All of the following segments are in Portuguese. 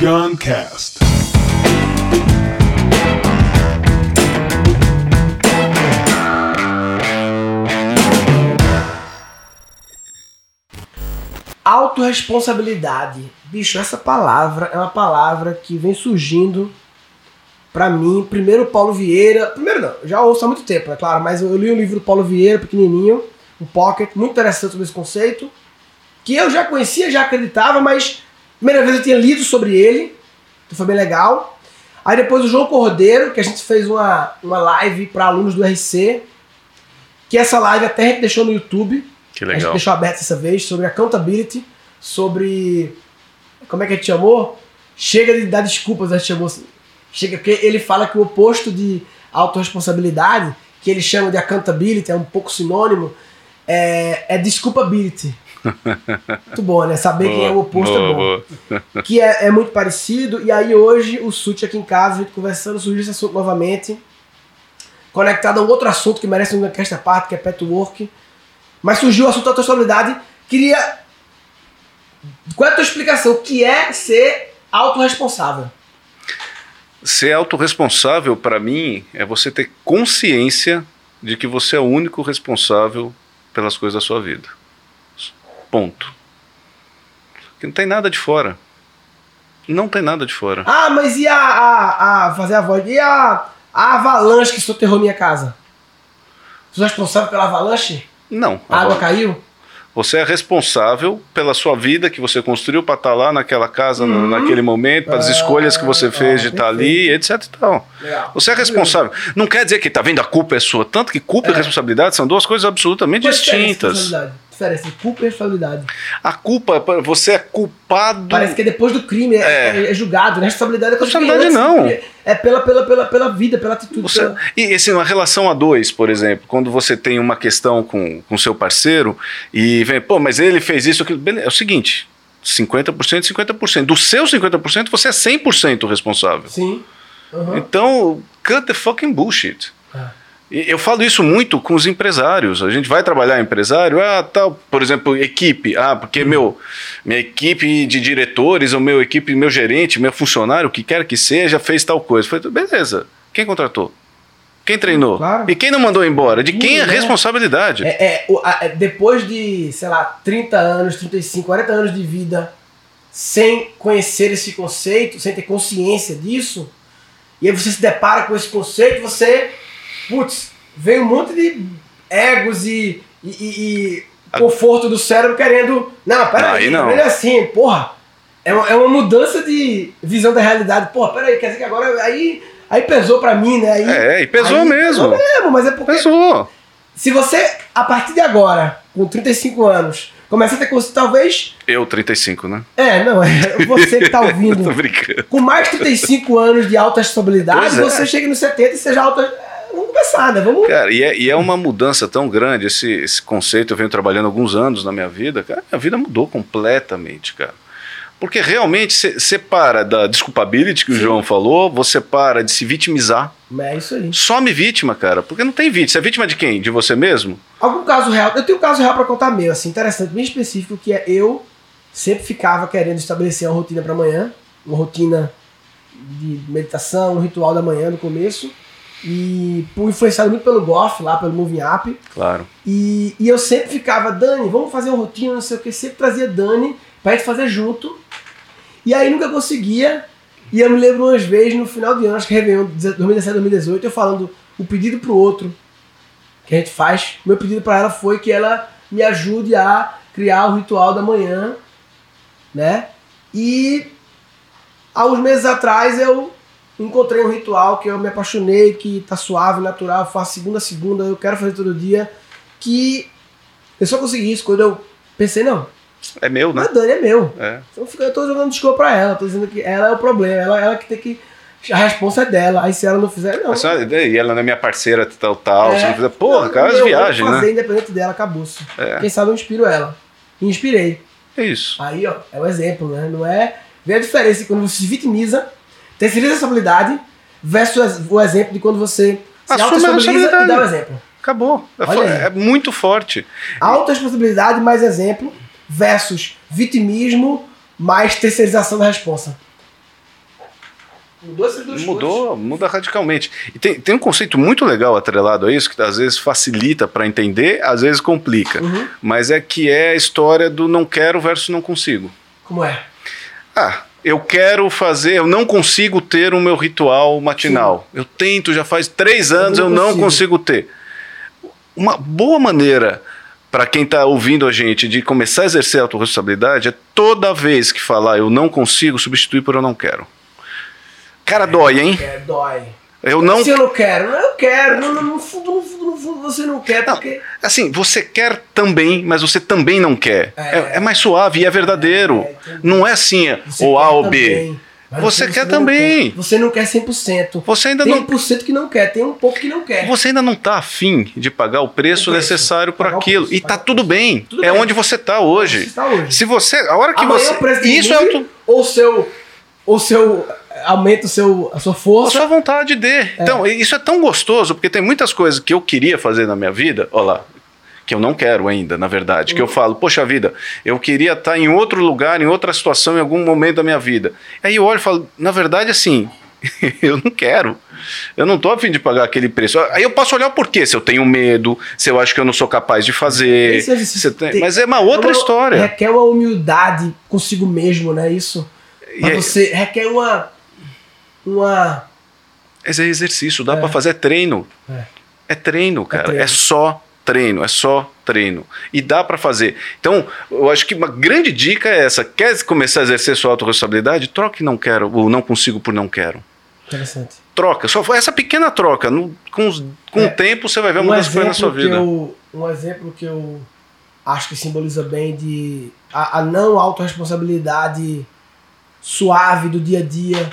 Guncast. Autoresponsabilidade. Bicho, essa palavra é uma palavra que vem surgindo pra mim. Primeiro Paulo Vieira. Primeiro não, já ouço há muito tempo, é claro, mas eu li um livro do Paulo Vieira, pequenininho, um pocket, muito interessante sobre esse conceito. Que eu já conhecia, já acreditava, mas primeira vez eu tinha lido sobre ele, então foi bem legal. Aí depois o João Cordeiro, que a gente fez uma, uma live para alunos do RC, que essa live até a gente deixou no YouTube. Que A gente legal. deixou aberto essa vez sobre accountability, sobre. Como é que a gente chamou? Chega de dar desculpas, a gente chamou. Chega, porque ele fala que o oposto de autorresponsabilidade, que ele chama de accountability, é um pouco sinônimo, é, é desculpability. Muito bom, né? Saber quem é o oposto boa, é bom boa. que é, é muito parecido. E aí hoje o Sute aqui em casa, a gente conversando, surgiu esse assunto novamente. Conectado a um outro assunto que merece uma à parte, que é pet work. Mas surgiu o assunto da autoresponsabilidade. Queria. Qual é a tua explicação? O que é ser autorresponsável? Ser autorresponsável, para mim, é você ter consciência de que você é o único responsável pelas coisas da sua vida. Ponto. Que não tem nada de fora. Não tem nada de fora. Ah, mas e a. a, a fazer a voz? E a, a avalanche que soterrou minha casa? Sou responsável pela avalanche? Não. A água Agora, caiu? Você é responsável pela sua vida que você construiu para estar lá naquela casa, no- naquele momento, pelas Ah, escolhas que você fez ah, de estar ali, etc e tal. Legal. Você é responsável. Não quer dizer que, tá vendo, a culpa é sua. Tanto que culpa e responsabilidade são duas coisas absolutamente a de distintas. responsabilidade? Diferença de culpa e responsabilidade. A culpa, você é culpado. Parece que é depois do crime é, É. é julgado, né? Responsabilidade é coisa que Responsabilidade não. É pela, pela, pela, pela vida, pela atitude. Você- pela- e assim, uma relação a dois, por exemplo, quando você tem uma questão com com seu parceiro e vem, pô, mas ele fez isso, aquilo. Beleza, é o seguinte: 50%, 50%. Do seu 50%, você é 100% responsável. Sim. Uhum. Então, cut the fucking bullshit. Ah. Eu falo isso muito com os empresários. A gente vai trabalhar empresário, ah, tal, por exemplo, equipe. Ah, porque meu, minha equipe de diretores, ou meu equipe, meu gerente, meu funcionário, o que quer que seja, fez tal coisa. Foi, beleza. Quem contratou? Quem treinou? Claro. E quem não mandou embora? De quem é a Né? responsabilidade? É, é, depois de, sei lá, 30 anos, 35, 40 anos de vida sem conhecer esse conceito, sem ter consciência disso, e aí você se depara com esse conceito, você, putz, vem um monte de egos e, e, e- conforto do cérebro querendo. Não, peraí, Aí não. ele é assim, porra. É uma, é uma mudança de visão da realidade. Porra, peraí, quer dizer que agora aí, aí pesou pra mim, né? Aí, É, e pesou aí mesmo. Pesou mesmo, mas é porque Pesou. se você, a partir de agora, com 35 anos, começa a ter consciência, talvez. Eu, 35, né? É, não, é você que tá Tô ouvindo. brincando. com mais de 35 anos de alta responsabilidade, Pois é. você chega nos 70 e seja alta. Vamos. Cara, e é, e é uma mudança tão grande, esse, esse conceito, eu venho trabalhando alguns anos na minha vida, cara, a vida mudou completamente, cara. Porque realmente você para da desculpability que o João falou, você para de se vitimizar. É isso aí. Some vítima, cara, porque não tem vítima. Você é vítima de quem? De você mesmo? Algum caso real. Eu tenho um caso real pra contar meu, assim, interessante, bem específico, que é eu sempre ficava querendo estabelecer uma rotina pra amanhã, uma rotina de meditação, um ritual da manhã no começo. E por influenciado muito pelo Goff, lá pelo Moving Up, Claro. E, e eu sempre ficava, Dani, vamos fazer uma rotina, não sei o que, sempre trazia Dani pra gente fazer junto. E aí nunca conseguia. E eu me lembro umas vezes no final de ano, acho que Réveillon 2017, 2018, eu falando o pedido pro outro que a gente faz. Meu pedido pra ela foi que ela me ajude a criar o ritual da manhã, né? E há uns meses atrás eu encontrei um ritual que eu me apaixonei, que tá suave, natural, faço segunda a segunda, eu quero fazer todo dia, que eu só consegui isso quando eu pensei, não, É meu, né? mas Dani é meu. É. Então eu tô jogando desculpa pra ela, tô dizendo que ela é o problema, ela, ela que tem que. A responsa é dela. Aí se ela não fizer, não. E ela não é minha parceira, tal, tal. É. Se não fizer, porra, Não, cara, as eu viagens, vou fazer né? independente dela, acabou-se. É. Quem sabe eu inspiro ela. Inspirei. É isso. Aí, ó, é o exemplo, né? Não é. Vê a diferença quando você se vitimiza, terceiriza a responsabilidade, versus o exemplo de quando você se Assume a autorresponsabiliza e responsabilidade. dá o exemplo. Acabou. É, é muito forte. Autorresponsabilidade mais exemplo versus vitimismo mais terceirização da responsa. Mudou essas duas Mudou, coisas. muda radicalmente. E tem, tem um conceito muito legal atrelado a isso, que às vezes facilita para entender, às vezes complica. Uhum. Mas é que é a história do não quero versus não consigo. Como é? Ah, eu quero fazer, eu não consigo ter o meu ritual matinal. Eu tento, já faz três anos, eu não não consigo. consigo ter. Uma boa maneira para quem está ouvindo a gente de começar a exercer a autorresponsabilidade é toda vez que falar eu não consigo, substituir por eu não quero. Cara, dói, hein? É, dói. Eu não. Se eu não quero, não, eu quero. No, no fundo, no fundo, você não quer, Não, porque. Assim, você quer também, mas você também não quer. É. É, é mais suave e é verdadeiro. É, não é assim, Você ou A ou B. também, mas Você não quer também. quer. Você não quer 100%. Você ainda tem não. 1% que não quer, tem um pouco que não quer. Você ainda não está afim de pagar o preço, O preço. necessário por aquilo. preço, e tá tudo bem. Tudo é bem. onde você está Você hoje. está hoje. Se você. A hora que Amanhã você. Isso é auto, ou seu, ou seu aumenta o seu, a sua a força. sua vontade de. Então, isso é tão gostoso, porque tem muitas coisas que eu queria fazer na minha vida. Olha lá. Que eu não quero ainda, na verdade. Uhum. Que eu falo, poxa vida, eu queria estar em outro lugar, em outra situação, em algum momento da minha vida. Aí eu olho e falo, na verdade, assim, eu não quero. Eu não estou a fim de pagar aquele preço. Aí eu posso olhar o porquê, se eu tenho medo, se eu acho que eu não sou capaz de fazer. Esse exercício se tem- tem- Mas é uma outra É uma- história. Requer uma humildade consigo mesmo, né? Isso. E Mas é- você requer uma. Uma. Mas é exercício, dá É. pra fazer é treino. É. É treino, cara. É, treino. só treino, é só treino. E dá pra fazer. Então, eu acho que uma grande dica é essa. Quer começar a exercer sua autorresponsabilidade? Troque não quero, ou não consigo por não quero. Interessante. Troca, só essa pequena troca. no- com com É. o tempo você vai ver Um coisas na sua vida. que eu- um exemplo que eu acho que simboliza bem de a, a não autorresponsabilidade suave do dia a dia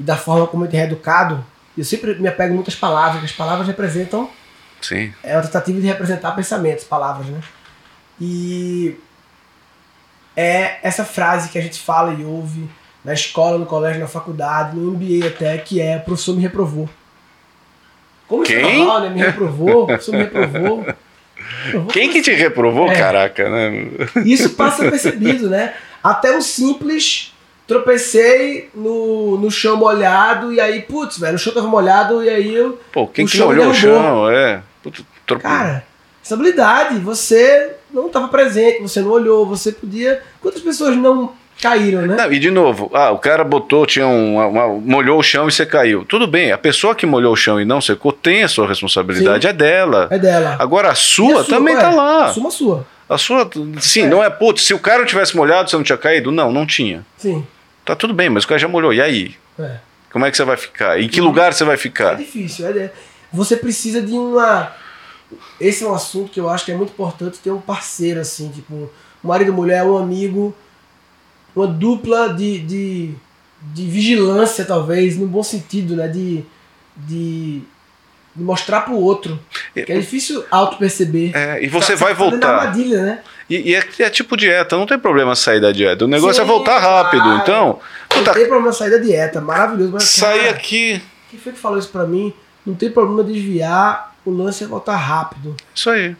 e da forma como gente é educado. Eu sempre me apego muito às palavras, porque as palavras representam Sim. é uma tentativa de representar pensamentos, palavras, né? E é essa frase que a gente fala e ouve na escola, no colégio, na faculdade, no MBA até, que é o professor me reprovou. Como isso é Quem? normal, né? Me reprovou, o professor me reprovou. Reprovou. Quem que te reprovou, É. caraca, né? Isso passa percebido, né? Até o simples, tropecei no, no chão molhado e aí, putz, velho, o chão tava molhado e aí eu Pô, quem que chão molhou o chão? É. Puta, trope- Cara, estabilidade. Você não estava presente, você não olhou, você podia. Quantas pessoas não caíram, né? Não, e de novo, ah, o cara botou, tinha um, uma- molhou o chão e você caiu. Tudo bem, a pessoa que molhou o chão e não secou tem a sua responsabilidade, Sim. é dela. É dela. Agora a sua, a também é, tá lá. Assuma a sua. A sua, sim, É. não é, putz, se o cara tivesse molhado, você não tinha caído? Não, não tinha. Sim. Tá tudo bem, mas o cara já molhou. E aí? É. Como é que você vai ficar? Em que Uhum. lugar você vai É ficar? difícil. É de- Você precisa de uma. Esse é um assunto que eu acho que é muito importante ter um parceiro, assim, tipo, um marido, mulher, um amigo, uma dupla de, de, de vigilância, talvez, no bom sentido, né? De, de, de mostrar pro outro. Que é difícil auto-perceber. É, e você Tá- vai tá dentro da voltar. armadilha, né? E, e é, é tipo dieta, não tem problema sair da dieta. O negócio é Sim, voltar rápido. Então, Não puta, tem problema sair da dieta, maravilhoso. Mas, sair cara, aqui. Quem foi que falou isso pra mim? Não tem problema desviar, o lance é voltar rápido. Isso aí.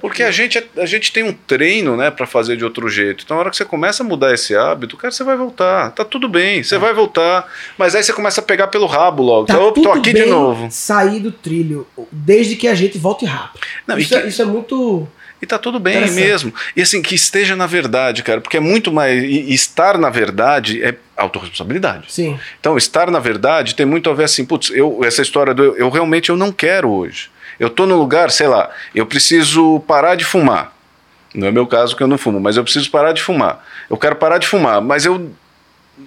Porque a gente, é- a gente tem um treino, né, para fazer de outro jeito. Então, na hora que você começa a mudar esse hábito, cara, você vai voltar. Tá tudo bem, você vai voltar. Mas aí você começa a pegar pelo rabo logo. Tá Opa, tô aqui de novo. sair do trilho, desde que a gente volte rápido. Não, isso, que- é, isso é muito. E tá tudo bem mesmo. E assim, que esteja na verdade, cara, porque é muito mais. E estar na verdade é autorresponsabilidade. Sim. Então, estar na verdade tem muito a ver assim, putz, eu, essa história do eu, eu realmente eu não quero hoje. Eu tô no lugar, sei lá, eu preciso parar de fumar. Não é meu caso que eu não fumo, mas eu preciso parar de fumar. Eu quero parar de fumar, mas eu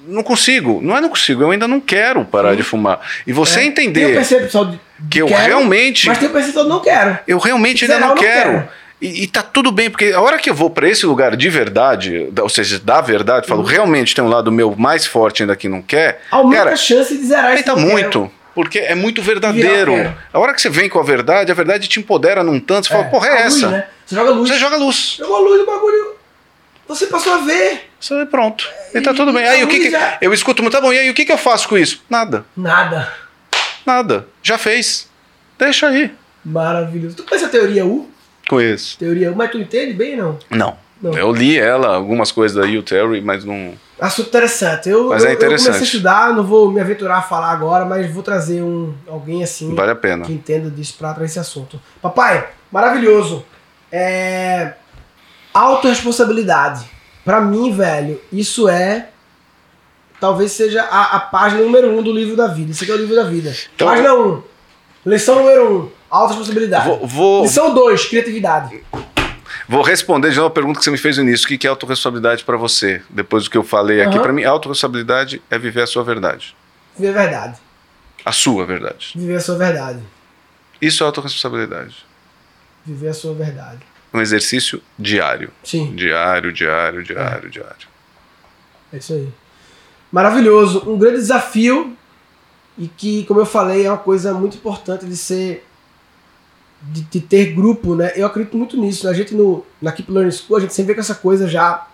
não consigo. Não é não consigo, eu ainda não quero parar de fumar. E você É, Tem entender percepção de, que eu quero, realmente Mas tem o percepção de não quero. eu realmente ainda não quero. quero. E, e tá tudo bem, porque a hora que eu vou para esse lugar de verdade, da- ou seja, da verdade, falo, Uhum. realmente tem um lado meu mais forte ainda que não quer, Aumenta cara, a chance de zerar esse aumenta não quero. Porque é muito verdadeiro. Quero. A hora que você vem com a verdade, a verdade te empodera num tanto, você fala, porra, é a luz, essa? né? Você joga luz. Você joga luz. Jogou a luz, o bagulho. Você passou a ver. Você é pronto. E tá E- tudo bem. e Aí a o que, luz que já- eu escuto muito, tá bom, e aí o que, que eu faço com isso? Nada. Nada. Nada. Já fez. Deixa aí. Maravilhoso. Tu conhece a teoria U? Conheço. Teoria U, mas tu entende bem não? Não. Não. Eu li ela, algumas coisas da Hugh Terry, mas não. Assunto interessante. Eu, Mas eu, é eu comecei a interessante. estudar, não vou me aventurar a falar agora, mas vou trazer um alguém assim Vale a pena. que entenda disso pra trazer esse assunto. Papai, maravilhoso. É... Autoresponsabilidade. Pra mim, velho, isso é. Talvez seja a, a página número um do livro da vida. Isso aqui é o livro da vida. Então- página 1. Um, lição número 1. Um, autoresponsabilidade. Vou, vou, Lição 2, criatividade. Vou responder de novo a pergunta que você me fez no início. O que é autorresponsabilidade para você? Depois do que eu falei aqui, Aham. para mim, autorresponsabilidade é viver a sua verdade. Viver a verdade. A sua verdade. Viver a sua verdade. Isso é autorresponsabilidade. Viver a sua verdade. Um exercício diário. Sim. Diário, diário, diário, diário. É isso aí. Maravilhoso. Um grande desafio e que, como eu falei, é uma coisa muito importante de ser. De, de ter grupo, né? Eu acredito muito nisso. A gente no, na Keep Learning School, a gente sempre vê com essa coisa já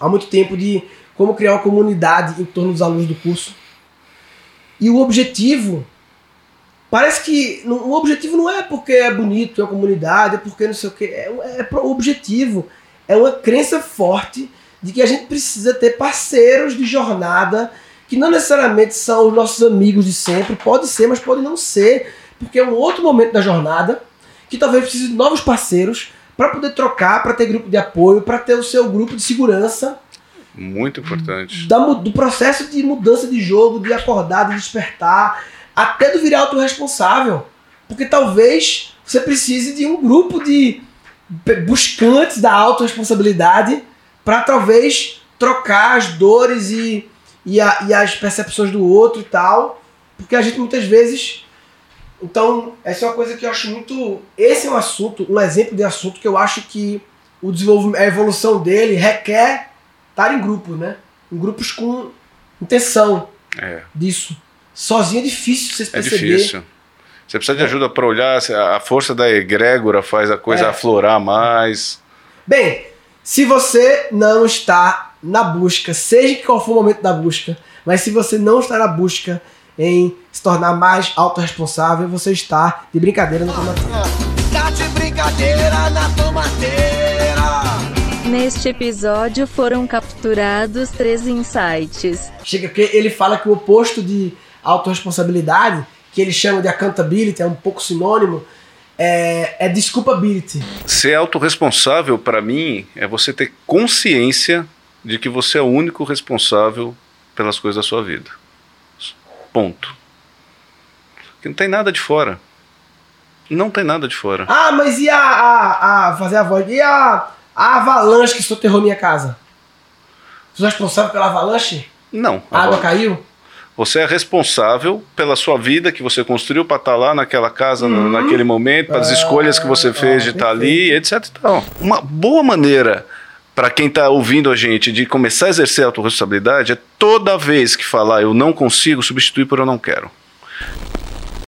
há muito tempo de como criar uma comunidade em torno dos alunos do curso. E o objetivo. Parece que o objetivo não é porque é bonito, é uma comunidade, é porque não sei o que. É, é o objetivo é uma crença forte de que a gente precisa ter parceiros de jornada que não necessariamente são os nossos amigos de sempre, pode ser, mas pode não ser, porque é um outro momento da jornada que talvez precise de novos parceiros para poder trocar, para ter grupo de apoio, para ter o seu grupo de segurança Muito importante. da do processo de mudança de jogo, de acordar, de despertar, até do virar autorresponsável. Porque talvez você precise de um grupo de buscantes da autorresponsabilidade para talvez trocar as dores e, e, a- e as percepções do outro e tal. Porque a gente muitas vezes. Então, essa é uma coisa que eu acho muito. Esse é um assunto, um exemplo de assunto que eu acho que o desenvolvimento, a evolução dele requer estar em grupos, né? Em grupos com intenção É, disso. Sozinho é difícil você se é perceber. difícil. Você precisa de ajuda para olhar, a força da egrégora faz a coisa É. aflorar mais. Bem, se você não está na busca, seja qual for o momento da busca, mas se você não está na busca em se tornar mais autorresponsável, você está de brincadeira no tomateiro. Tá de brincadeira na tomateira. Neste episódio foram capturados três insights. Chega porque ele fala que o oposto de autorresponsabilidade, que ele chama de accountability, é um pouco sinônimo, é, é desculpability. Ser autorresponsável, para mim, é você ter consciência de que você é o único responsável pelas coisas da sua vida. Ponto. Que não tem nada de fora. Não tem nada de fora. Ah, mas e a, a, a fazer a voz? E a, a avalanche que soterrou minha casa? Sou responsável pela avalanche? Não. A água caiu? Você é responsável pela sua vida que você construiu para estar lá naquela casa, Uhum. naquele momento, pelas Ah, escolhas que você fez ah, de estar ali, etc. e tal. Uma boa maneira para quem está ouvindo a gente de começar a exercer a autorresponsabilidade é toda vez que falar eu não consigo substituir por eu não quero.